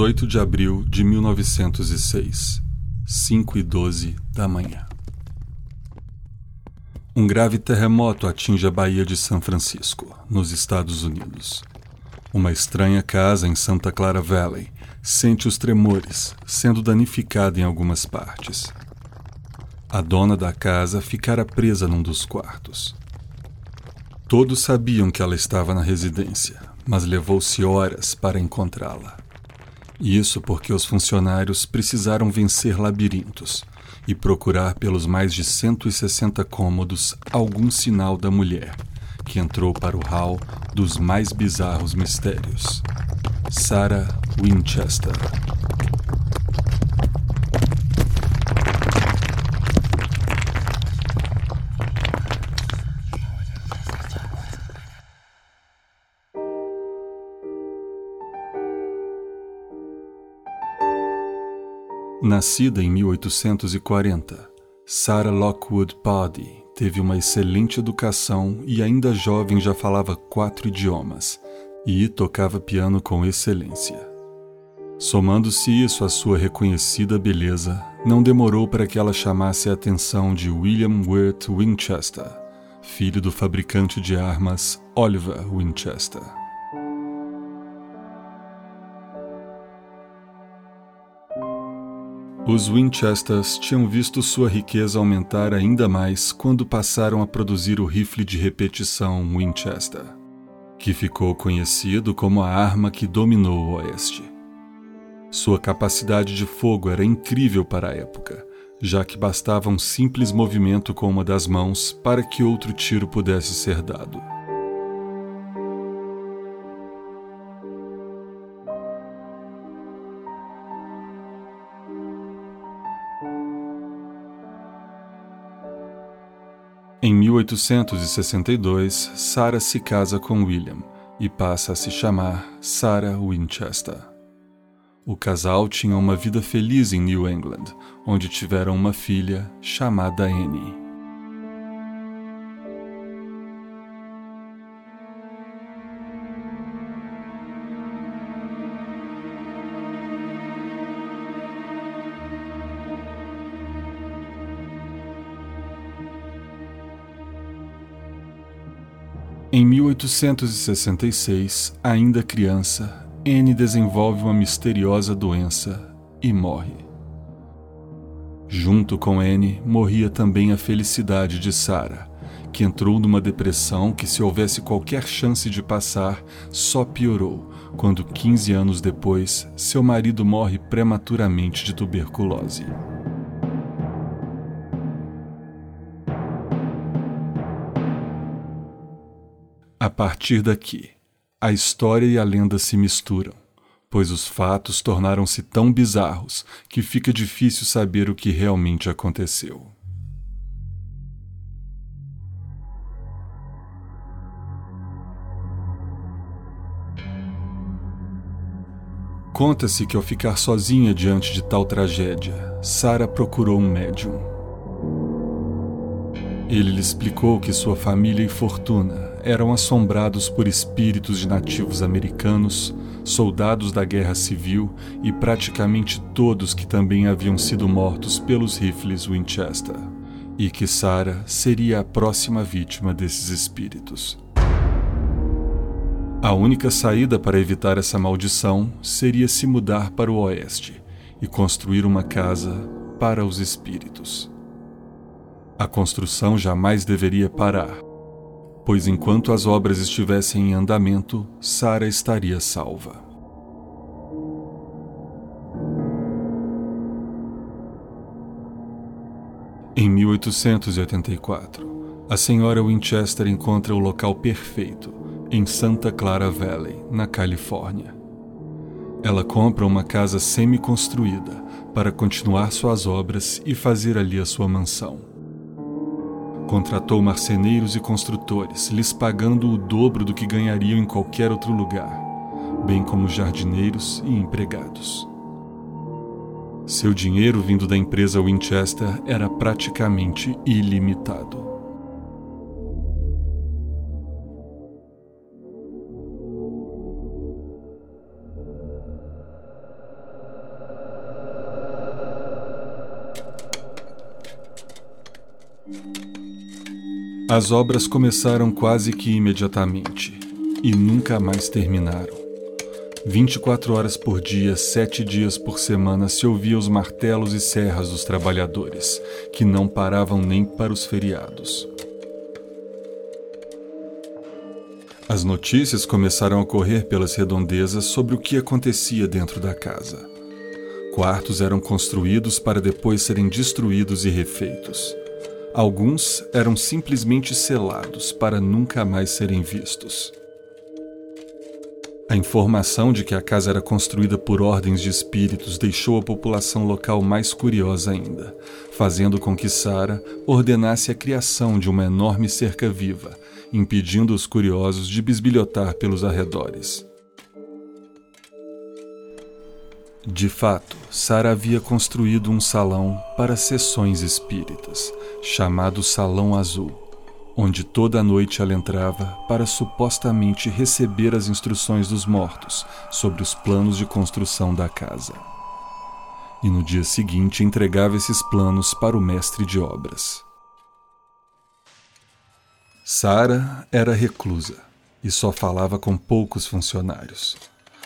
18 de abril de 1906, 5 e 12 da manhã. Um grave terremoto atinge a Baía de São Francisco, nos Estados Unidos. Uma estranha casa em Santa Clara Valley sente os tremores, sendo danificada em algumas partes. A dona da casa ficara presa num dos quartos. Todos sabiam que ela estava na residência, mas levou-se horas para encontrá-la. Isso porque os funcionários precisaram vencer labirintos e procurar pelos mais de 160 cômodos algum sinal da mulher que entrou para o hall dos mais bizarros mistérios. Sarah Winchester. Nascida em 1840, Sarah Lockwood Pawdy teve uma excelente educação e, ainda jovem, já falava quatro idiomas e tocava piano com excelência. Somando-se isso à sua reconhecida beleza, não demorou para que ela chamasse a atenção de William Wirt Winchester, filho do fabricante de armas Oliver Winchester. Os Winchesters tinham visto sua riqueza aumentar ainda mais quando passaram a produzir o rifle de repetição Winchester, que ficou conhecido como a arma que dominou o Oeste. Sua capacidade de fogo era incrível para a época, já que bastava um simples movimento com uma das mãos para que outro tiro pudesse ser dado. 1862, Sarah se casa com William e passa a se chamar Sarah Winchester. O casal tinha uma vida feliz em New England, onde tiveram uma filha chamada Annie. Em 1866, ainda criança, Anne desenvolve uma misteriosa doença e morre. Junto com Anne, morria também a felicidade de Sarah, que entrou numa depressão que, se houvesse qualquer chance de passar, só piorou quando, 15 anos depois, seu marido morre prematuramente de tuberculose. A partir daqui, a história e a lenda se misturam, pois os fatos tornaram-se tão bizarros que fica difícil saber o que realmente aconteceu. Conta-se que ao ficar sozinha diante de tal tragédia, Sara procurou um médium. Ele lhe explicou que sua família e fortuna eram assombrados por espíritos de nativos americanos, soldados da guerra civil e praticamente todos que também haviam sido mortos pelos rifles Winchester, e que Sarah seria a próxima vítima desses espíritos. A única saída para evitar essa maldição seria se mudar para o oeste e construir uma casa para os espíritos. A construção jamais deveria parar, pois enquanto as obras estivessem em andamento, Sara estaria salva. Em 1884, a senhora Winchester encontra o local perfeito, em Santa Clara Valley, na Califórnia. Ela compra uma casa semi-construída para continuar suas obras e fazer ali a sua mansão. Contratou marceneiros e construtores, lhes pagando o dobro do que ganhariam em qualquer outro lugar, bem como jardineiros e empregados. Seu dinheiro vindo da empresa Winchester era praticamente ilimitado. As obras começaram quase que imediatamente e nunca mais terminaram. 24 horas por dia, sete dias por semana, se ouvia os martelos e serras dos trabalhadores, que não paravam nem para os feriados. As notícias começaram a correr pelas redondezas sobre o que acontecia dentro da casa. Quartos eram construídos para depois serem destruídos e refeitos. Alguns eram simplesmente selados para nunca mais serem vistos. A informação de que a casa era construída por ordens de espíritos deixou a população local mais curiosa ainda, fazendo com que Sara ordenasse a criação de uma enorme cerca viva, impedindo os curiosos de bisbilhotar pelos arredores. De fato, Sara havia construído um salão para sessões espíritas, chamado Salão Azul, onde toda noite ela entrava para supostamente receber as instruções dos mortos sobre os planos de construção da casa. E no dia seguinte entregava esses planos para o mestre de obras. Sara era reclusa e só falava com poucos funcionários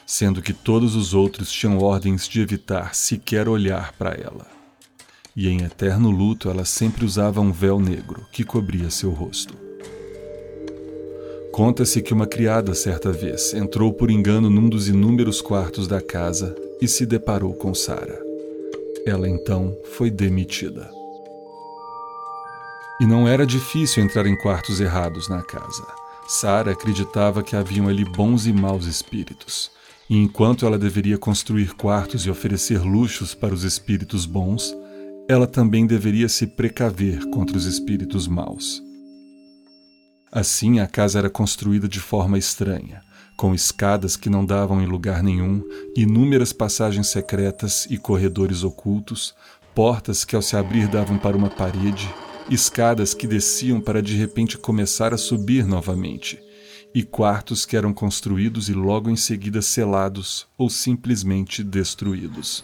sendo que todos os outros tinham ordens de evitar sequer olhar para ela. E em eterno luto ela sempre usava um véu negro que cobria seu rosto. Conta-se que uma criada certa vez entrou por engano num dos inúmeros quartos da casa e se deparou com Sara. Ela então foi demitida. E não era difícil entrar em quartos errados na casa. Sara acreditava que haviam ali bons e maus espíritos, e enquanto ela deveria construir quartos e oferecer luxos para os espíritos bons, ela também deveria se precaver contra os espíritos maus. Assim, a casa era construída de forma estranha, com escadas que não davam em lugar nenhum, inúmeras passagens secretas e corredores ocultos, portas que ao se abrir davam para uma parede, escadas que desciam para de repente começar a subir novamente, e quartos que eram construídos e logo em seguida selados ou simplesmente destruídos.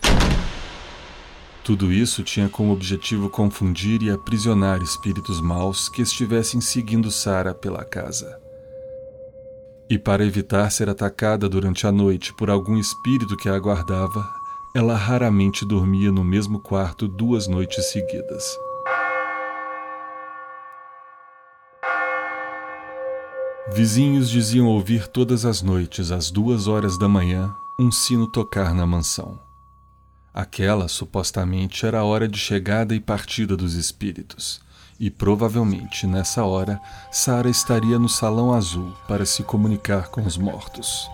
Tudo isso tinha como objetivo confundir e aprisionar espíritos maus que estivessem seguindo Sara pela casa. E para evitar ser atacada durante a noite por algum espírito que a aguardava, ela raramente dormia no mesmo quarto duas noites seguidas. Vizinhos diziam ouvir todas as noites, às duas horas da manhã, um sino tocar na mansão. Aquela, supostamente, era a hora de chegada e partida dos espíritos, e provavelmente nessa hora Sara estaria no salão azul para se comunicar com os mortos.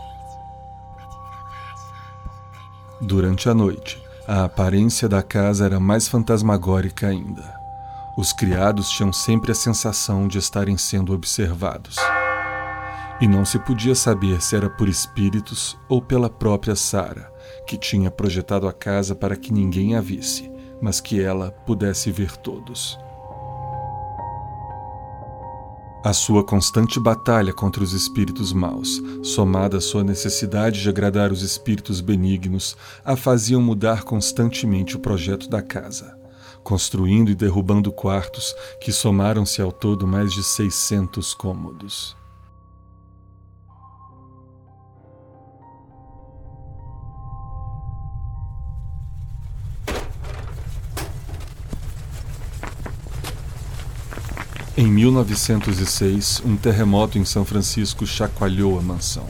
Durante a noite, a aparência da casa era mais fantasmagórica ainda. Os criados tinham sempre a sensação de estarem sendo observados e não se podia saber se era por espíritos ou pela própria Sara, que tinha projetado a casa para que ninguém a visse, mas que ela pudesse ver todos. A sua constante batalha contra os espíritos maus, somada à sua necessidade de agradar os espíritos benignos, a faziam mudar constantemente o projeto da casa, construindo e derrubando quartos que somaram-se ao todo mais de 600 cômodos. Em 1906, um terremoto em São Francisco chacoalhou a mansão.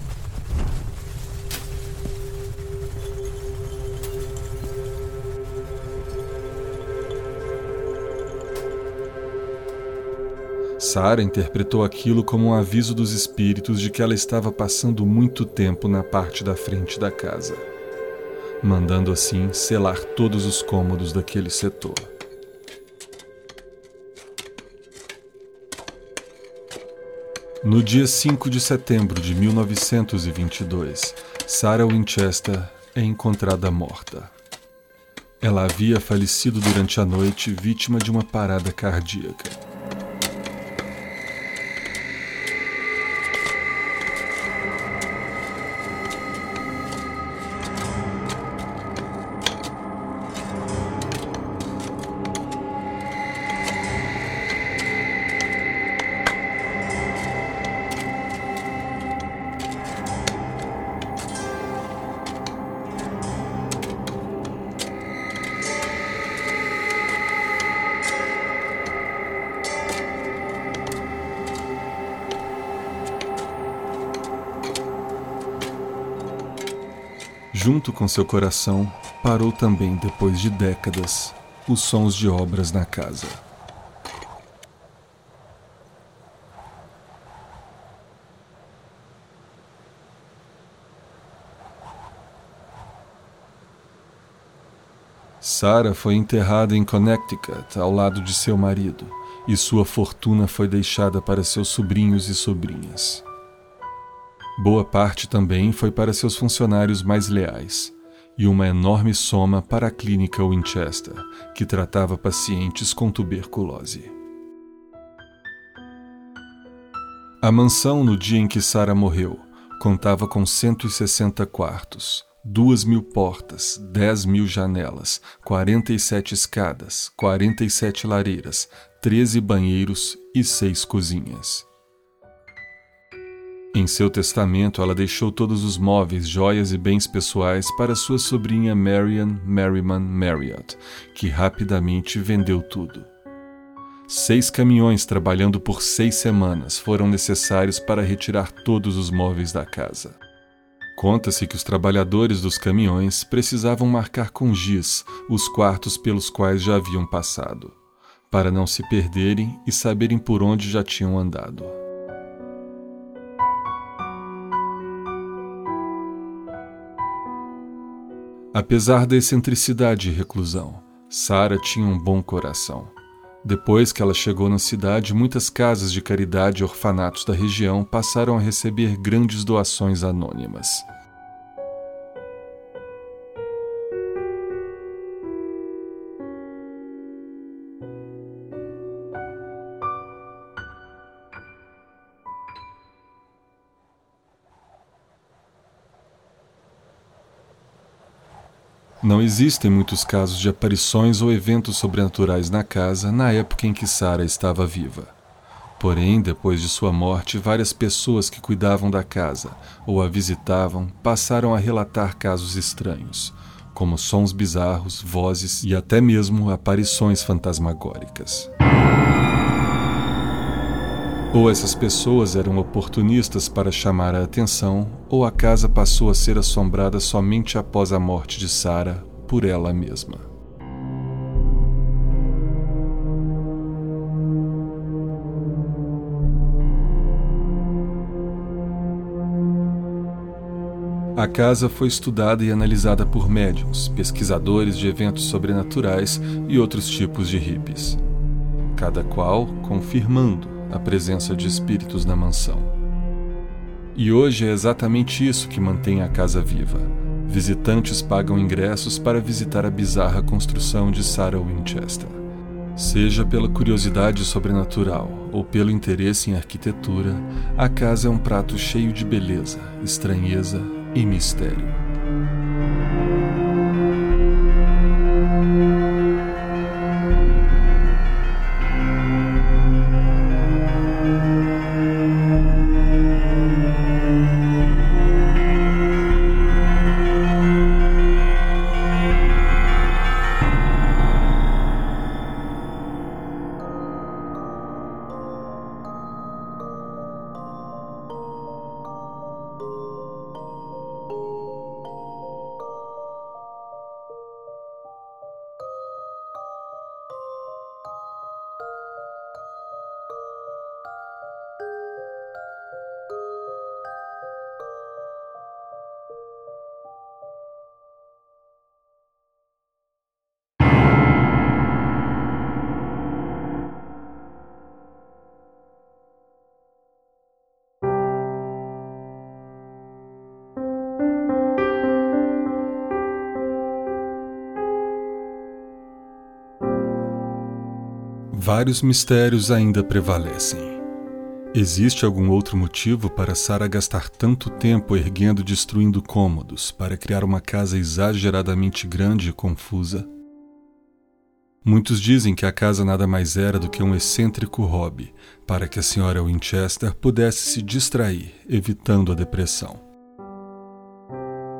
Sara interpretou aquilo como um aviso dos espíritos de que ela estava passando muito tempo na parte da frente da casa, mandando assim selar todos os cômodos daquele setor. No dia 5 de setembro de 1922, Sarah Winchester é encontrada morta. Ela havia falecido durante a noite vítima de uma parada cardíaca. Junto com seu coração, parou também, depois de décadas, os sons de obras na casa. Sarah foi enterrada em Connecticut ao lado de seu marido, e sua fortuna foi deixada para seus sobrinhos e sobrinhas. Boa parte também foi para seus funcionários mais leais, e uma enorme soma para a clínica Winchester, que tratava pacientes com tuberculose. A mansão, no dia em que Sarah morreu, contava com 160 quartos, duas mil portas, dez mil janelas, quarenta e sete escadas, quarenta e sete lareiras, treze banheiros e seis cozinhas. Em seu testamento, ela deixou todos os móveis, joias e bens pessoais para sua sobrinha Marian Merriman Marriott, que rapidamente vendeu tudo. Seis caminhões trabalhando por seis semanas foram necessários para retirar todos os móveis da casa. Conta-se que os trabalhadores dos caminhões precisavam marcar com giz os quartos pelos quais já haviam passado, para não se perderem e saberem por onde já tinham andado. Apesar da excentricidade e reclusão, Sara tinha um bom coração. Depois que ela chegou na cidade, muitas casas de caridade e orfanatos da região passaram a receber grandes doações anônimas. Não existem muitos casos de aparições ou eventos sobrenaturais na casa na época em que Sara estava viva. Porém, depois de sua morte, várias pessoas que cuidavam da casa ou a visitavam passaram a relatar casos estranhos, como sons bizarros, vozes e até mesmo aparições fantasmagóricas. Ou essas pessoas eram oportunistas para chamar a atenção, ou a casa passou a ser assombrada somente após a morte de Sara por ela mesma. A casa foi estudada e analisada por médiums, pesquisadores de eventos sobrenaturais e outros tipos de hippies, cada qual confirmando a presença de espíritos na mansão. E hoje é exatamente isso que mantém a casa viva. Visitantes pagam ingressos para visitar a bizarra construção de Sarah Winchester. Seja pela curiosidade sobrenatural ou pelo interesse em arquitetura, a casa é um prato cheio de beleza, estranheza e mistério. Vários mistérios ainda prevalecem. Existe algum outro motivo para Sara gastar tanto tempo erguendo e destruindo cômodos para criar uma casa exageradamente grande e confusa? Muitos dizem que a casa nada mais era do que um excêntrico hobby para que a senhora Winchester pudesse se distrair, evitando a depressão.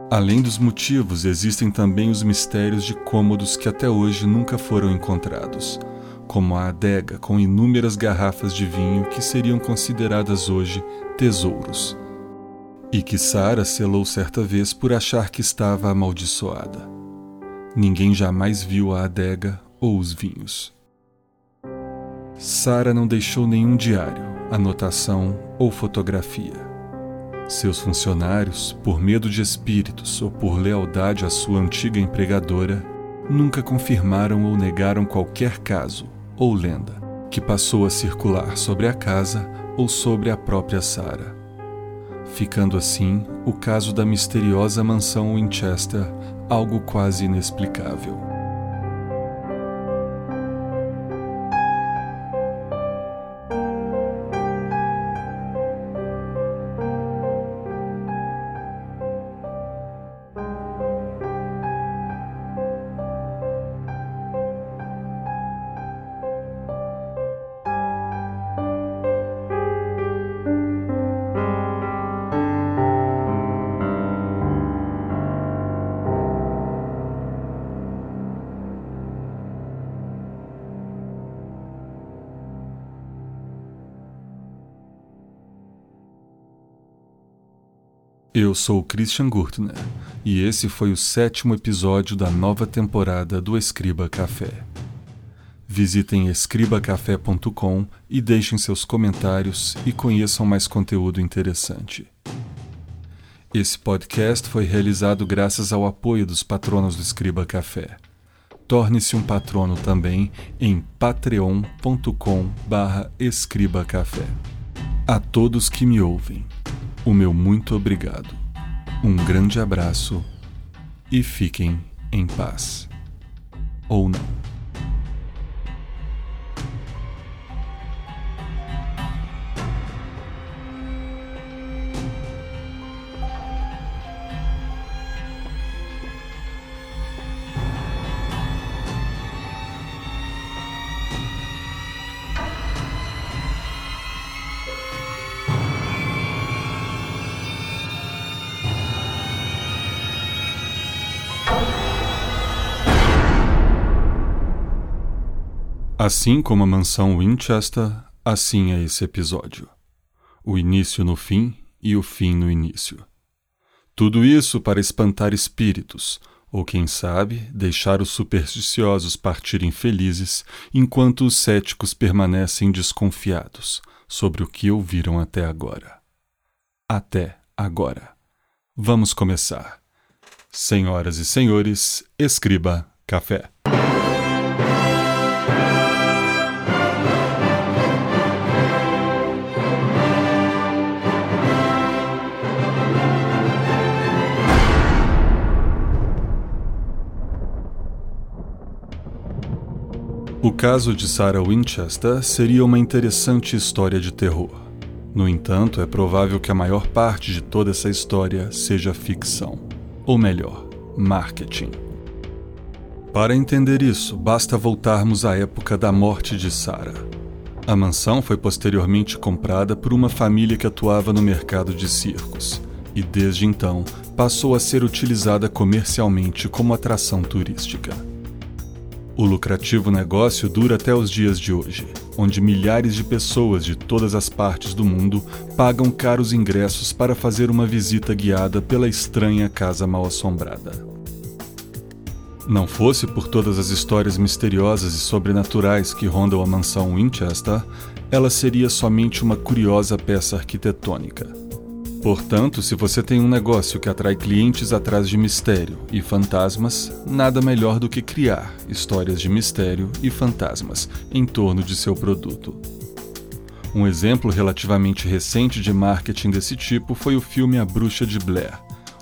Além dos motivos, existem também os mistérios de cômodos que até hoje nunca foram encontrados como a adega com inúmeras garrafas de vinho que seriam consideradas hoje tesouros. e que Sara selou certa vez por achar que estava amaldiçoada. Ninguém jamais viu a adega ou os vinhos. Sara não deixou nenhum diário, anotação ou fotografia. Seus funcionários, por medo de espíritos ou por lealdade à sua antiga empregadora, nunca confirmaram ou negaram qualquer caso ou lenda que passou a circular sobre a casa ou sobre a própria Sara. Ficando assim o caso da misteriosa mansão Winchester algo quase inexplicável. Eu sou Christian Gurtner e esse foi o sétimo episódio da nova temporada do Escriba Café. Visitem escribacafé.com e deixem seus comentários e conheçam mais conteúdo interessante. Esse podcast foi realizado graças ao apoio dos patronos do Escriba Café. Torne-se um patrono também em patreon.com/escribacafé. A todos que me ouvem o meu muito obrigado. Um grande abraço e fiquem em paz. Ou não. Assim como a mansão Winchester, assim é esse episódio. O início no fim e o fim no início. Tudo isso para espantar espíritos, ou quem sabe, deixar os supersticiosos partirem felizes enquanto os céticos permanecem desconfiados sobre o que ouviram até agora. Até agora. Vamos começar. Senhoras e senhores, escriba café. Caso de Sarah Winchester seria uma interessante história de terror. No entanto, é provável que a maior parte de toda essa história seja ficção. Ou melhor, marketing. Para entender isso, basta voltarmos à época da morte de Sarah. A mansão foi posteriormente comprada por uma família que atuava no mercado de circos e, desde então, passou a ser utilizada comercialmente como atração turística. O lucrativo negócio dura até os dias de hoje, onde milhares de pessoas de todas as partes do mundo pagam caros ingressos para fazer uma visita guiada pela estranha casa mal-assombrada. Não fosse por todas as histórias misteriosas e sobrenaturais que rondam a mansão Winchester, ela seria somente uma curiosa peça arquitetônica Portanto, se você tem um negócio que atrai clientes atrás de mistério e fantasmas, nada melhor do que criar histórias de mistério e fantasmas em torno de seu produto. Um exemplo relativamente recente de marketing desse tipo foi o filme A Bruxa de Blair,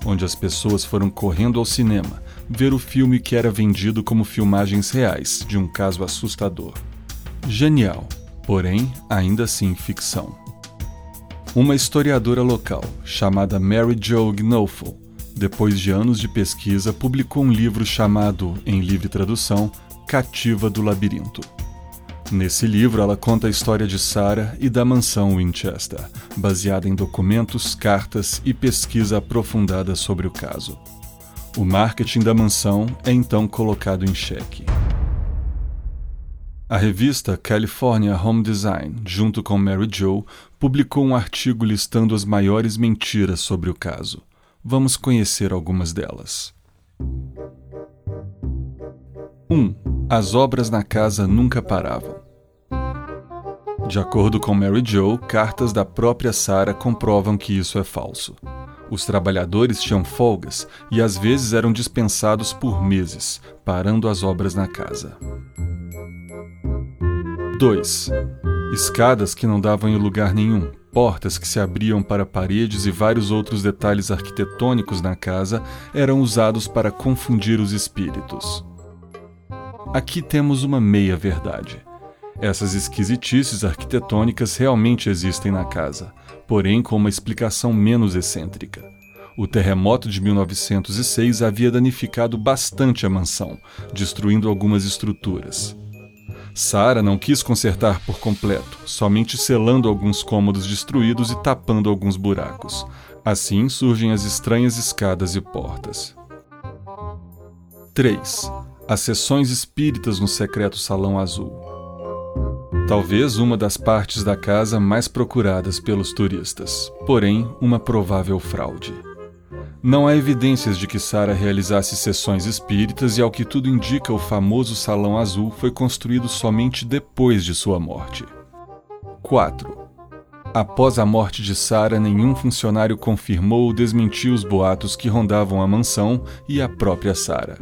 onde as pessoas foram correndo ao cinema ver o filme que era vendido como filmagens reais de um caso assustador. Genial, porém ainda assim ficção. Uma historiadora local, chamada Mary Jo Gnofel, depois de anos de pesquisa, publicou um livro chamado, em livre tradução, Cativa do Labirinto. Nesse livro, ela conta a história de Sarah e da mansão Winchester, baseada em documentos, cartas e pesquisa aprofundada sobre o caso. O marketing da mansão é então colocado em xeque. A revista California Home Design, junto com Mary Jo, publicou um artigo listando as maiores mentiras sobre o caso. Vamos conhecer algumas delas. 1. Um, as obras na casa nunca paravam. De acordo com Mary Jo, cartas da própria Sarah comprovam que isso é falso. Os trabalhadores tinham folgas e às vezes eram dispensados por meses, parando as obras na casa. 2. Escadas que não davam em lugar nenhum, portas que se abriam para paredes e vários outros detalhes arquitetônicos na casa eram usados para confundir os espíritos. Aqui temos uma meia-verdade. Essas esquisitices arquitetônicas realmente existem na casa, porém com uma explicação menos excêntrica. O terremoto de 1906 havia danificado bastante a mansão, destruindo algumas estruturas. Sara não quis consertar por completo, somente selando alguns cômodos destruídos e tapando alguns buracos. Assim surgem as estranhas escadas e portas. 3. As sessões espíritas no secreto Salão Azul. Talvez uma das partes da casa mais procuradas pelos turistas, porém uma provável fraude. Não há evidências de que Sara realizasse sessões espíritas e, ao que tudo indica, o famoso Salão Azul foi construído somente depois de sua morte. 4. Após a morte de Sara, nenhum funcionário confirmou ou desmentiu os boatos que rondavam a mansão e a própria Sara.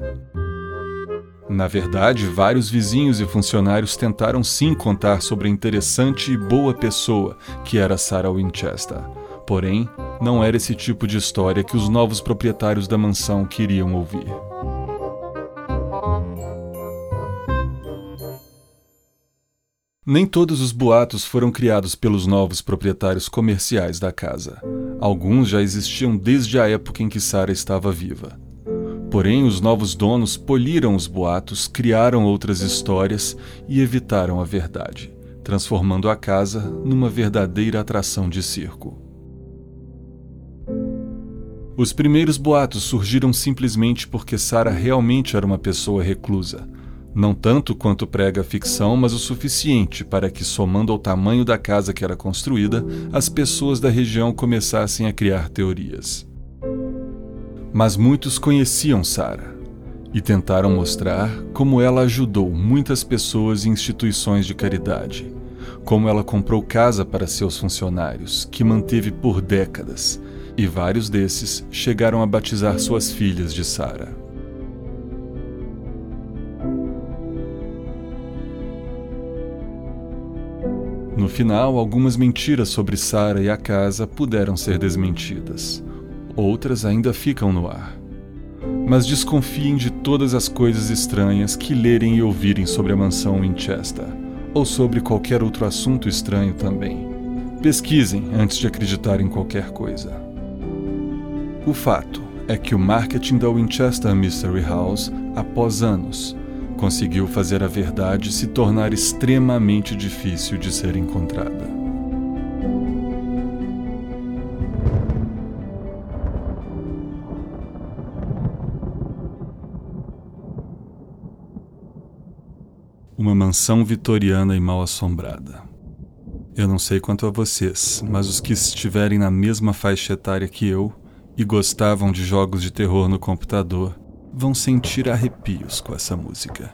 Na verdade, vários vizinhos e funcionários tentaram sim contar sobre a interessante e boa pessoa que era Sarah Winchester. Porém, não era esse tipo de história que os novos proprietários da mansão queriam ouvir. Nem todos os boatos foram criados pelos novos proprietários comerciais da casa. Alguns já existiam desde a época em que Sarah estava viva. Porém, os novos donos poliram os boatos, criaram outras histórias e evitaram a verdade, transformando a casa numa verdadeira atração de circo. Os primeiros boatos surgiram simplesmente porque Sarah realmente era uma pessoa reclusa. Não tanto quanto prega a ficção, mas o suficiente para que, somando ao tamanho da casa que era construída, as pessoas da região começassem a criar teorias. Mas muitos conheciam Sara e tentaram mostrar como ela ajudou muitas pessoas e instituições de caridade, como ela comprou casa para seus funcionários, que manteve por décadas, e vários desses chegaram a batizar suas filhas de Sara. No final, algumas mentiras sobre Sara e a casa puderam ser desmentidas outras ainda ficam no ar. Mas desconfiem de todas as coisas estranhas que lerem e ouvirem sobre a mansão Winchester, ou sobre qualquer outro assunto estranho também. Pesquisem antes de acreditar em qualquer coisa. O fato é que o marketing da Winchester Mystery House, após anos, conseguiu fazer a verdade se tornar extremamente difícil de ser encontrada. uma mansão vitoriana e mal assombrada. Eu não sei quanto a vocês, mas os que estiverem na mesma faixa etária que eu e gostavam de jogos de terror no computador vão sentir arrepios com essa música.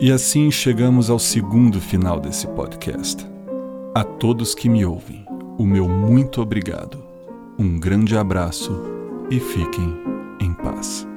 E assim chegamos ao segundo final desse podcast. A todos que me ouvem, o meu muito obrigado. Um grande abraço e fiquem em paz.